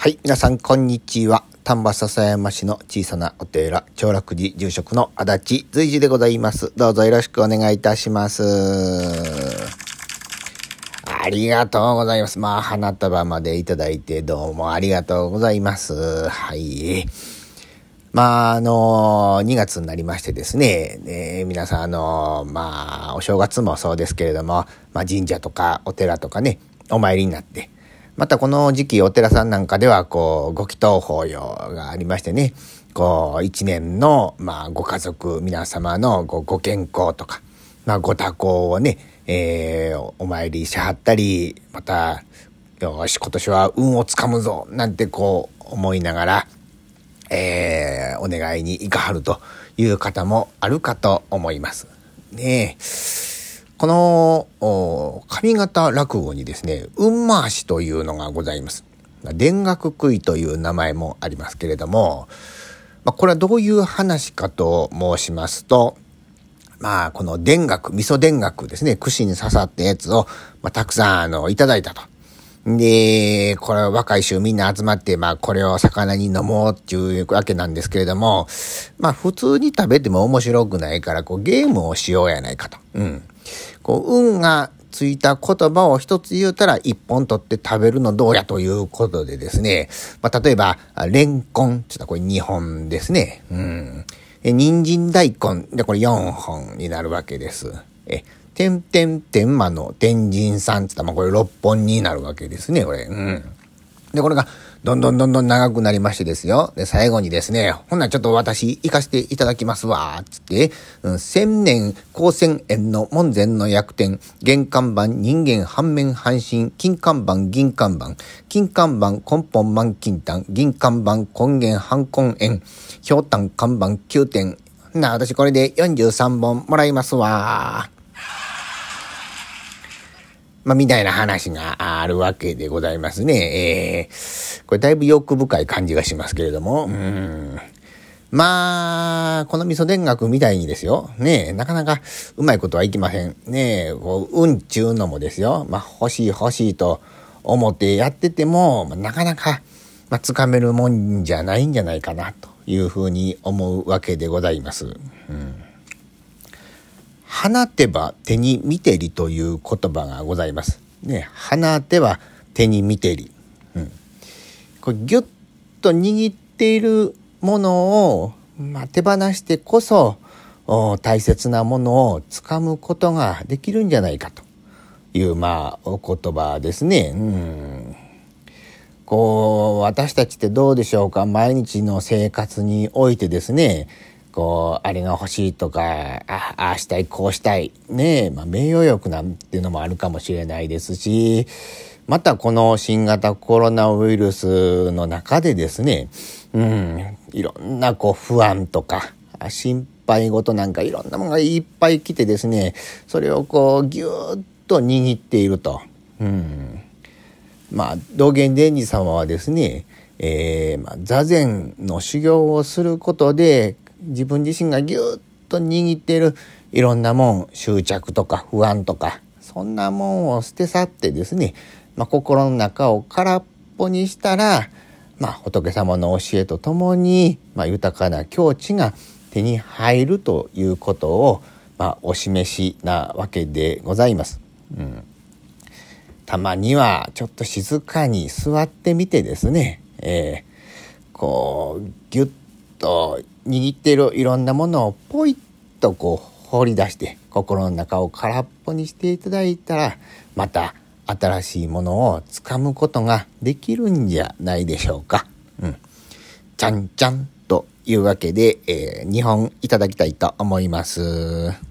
はい、皆さん、こんにちは。丹波篠山市の小さなお寺、長楽寺住職の足立随時でございます。どうぞよろしくお願いいたします。ありがとうございます。まあ、花束までいただいてどうもありがとうございます。はい。まあ、あの、2月になりましてですね、え、皆さん、あの、まあ、お正月もそうですけれども、まあ、神社とかお寺とかね、お参りになって、またこの時期お寺さんなんかではこうご祈祷法要がありましてねこう一年のまあご家族皆様のごご健康とか、まあ、ご多幸をね、えー、お参りしはったりまたよし今年は運をつかむぞなんてこう思いながら、えー、お願いに行かはるという方もあるかと思います。ねえ。この上方落語にですね、運回しというのがございます。田楽杭という名前もありますけれども、まあ、これはどういう話かと申しますと、まあ、この田楽、味噌田楽ですね、串に刺さったやつを、まあ、たくさん、あの、いただいたと。で、これは若い衆みんな集まって、まあこれを魚に飲もうっていうわけなんですけれども、まあ普通に食べても面白くないから、こうゲームをしようやないかと。うん。こう、運がついた言葉を一つ言うたら一本取って食べるのどうやということでですね。まあ、例えば、レンコン、ちょっとこれ2本ですね。うん。え、人参大根でこれ4本になるわけです。え、点々天魔の天神さんって言ったら、まあ、これ6本になるわけですね、これ。うん。で、これが、どんどんどんどん長くなりましてですよ。で、最後にですね、ほんならちょっと私行かせていただきますわ、つって、うん、千年高専園の門前の薬店、玄関板、人間半面半身、金看板、銀看板、金看板、根本満金丹、銀看板、根源半根園、氷炭看板9点。な、私これで43本もらいますわ。まあ、みたいな話があるわけでございますね。えー、これだいぶ欲深い感じがしますけれども、うん。まあ、この味噌田楽みたいにですよ。ねえなかなかうまいことはいきません。ねこう、うんちゅうのもですよ。まあ、欲しい欲しいと思ってやってても、まあ、なかなか、まあ、つかめるもんじゃないんじゃないかな、というふうに思うわけでございます。うん放てば手に見てりという言葉がございます。ね、放ては手に見てり。うん。これギュッと握っているものを、まあ、手放してこそ大切なものをつかむことができるんじゃないかというまあお言葉ですね。うんこう私たちってどうでしょうか？毎日の生活においてですねこう、あれが欲しいとか、あ、ああしたい、こうしたい。ねえ、まあ、名誉欲なんていうのもあるかもしれないですし、またこの新型コロナウイルスの中でですね、うん、いろんなこう不安とか、心配事なんかいろんなものがいっぱい来てですね、それをこうぎゅーっと握っていると。うん。まあ、道元伝次様はですね、えー、まあ、座禅の修行をすることで自分自身がぎゅっと握っているいろんなもん執着とか不安とかそんなもんを捨て去ってですね、まあ、心の中を空っぽにしたら、まあ、仏様の教えとともに、まあ、豊かな境地が手に入るということを、ま、お示しなわけでございます。うん、たまにはちょっと静かに座ってみてですね、えー、こうぎゅっと握っているいろんなものをポイッとこう掘り出して心の中を空っぽにしていただいたらまた新しいものをつかむことができるんじゃないでしょうか。うん。ちゃんちゃんというわけで、えー、2本いただきたいと思います。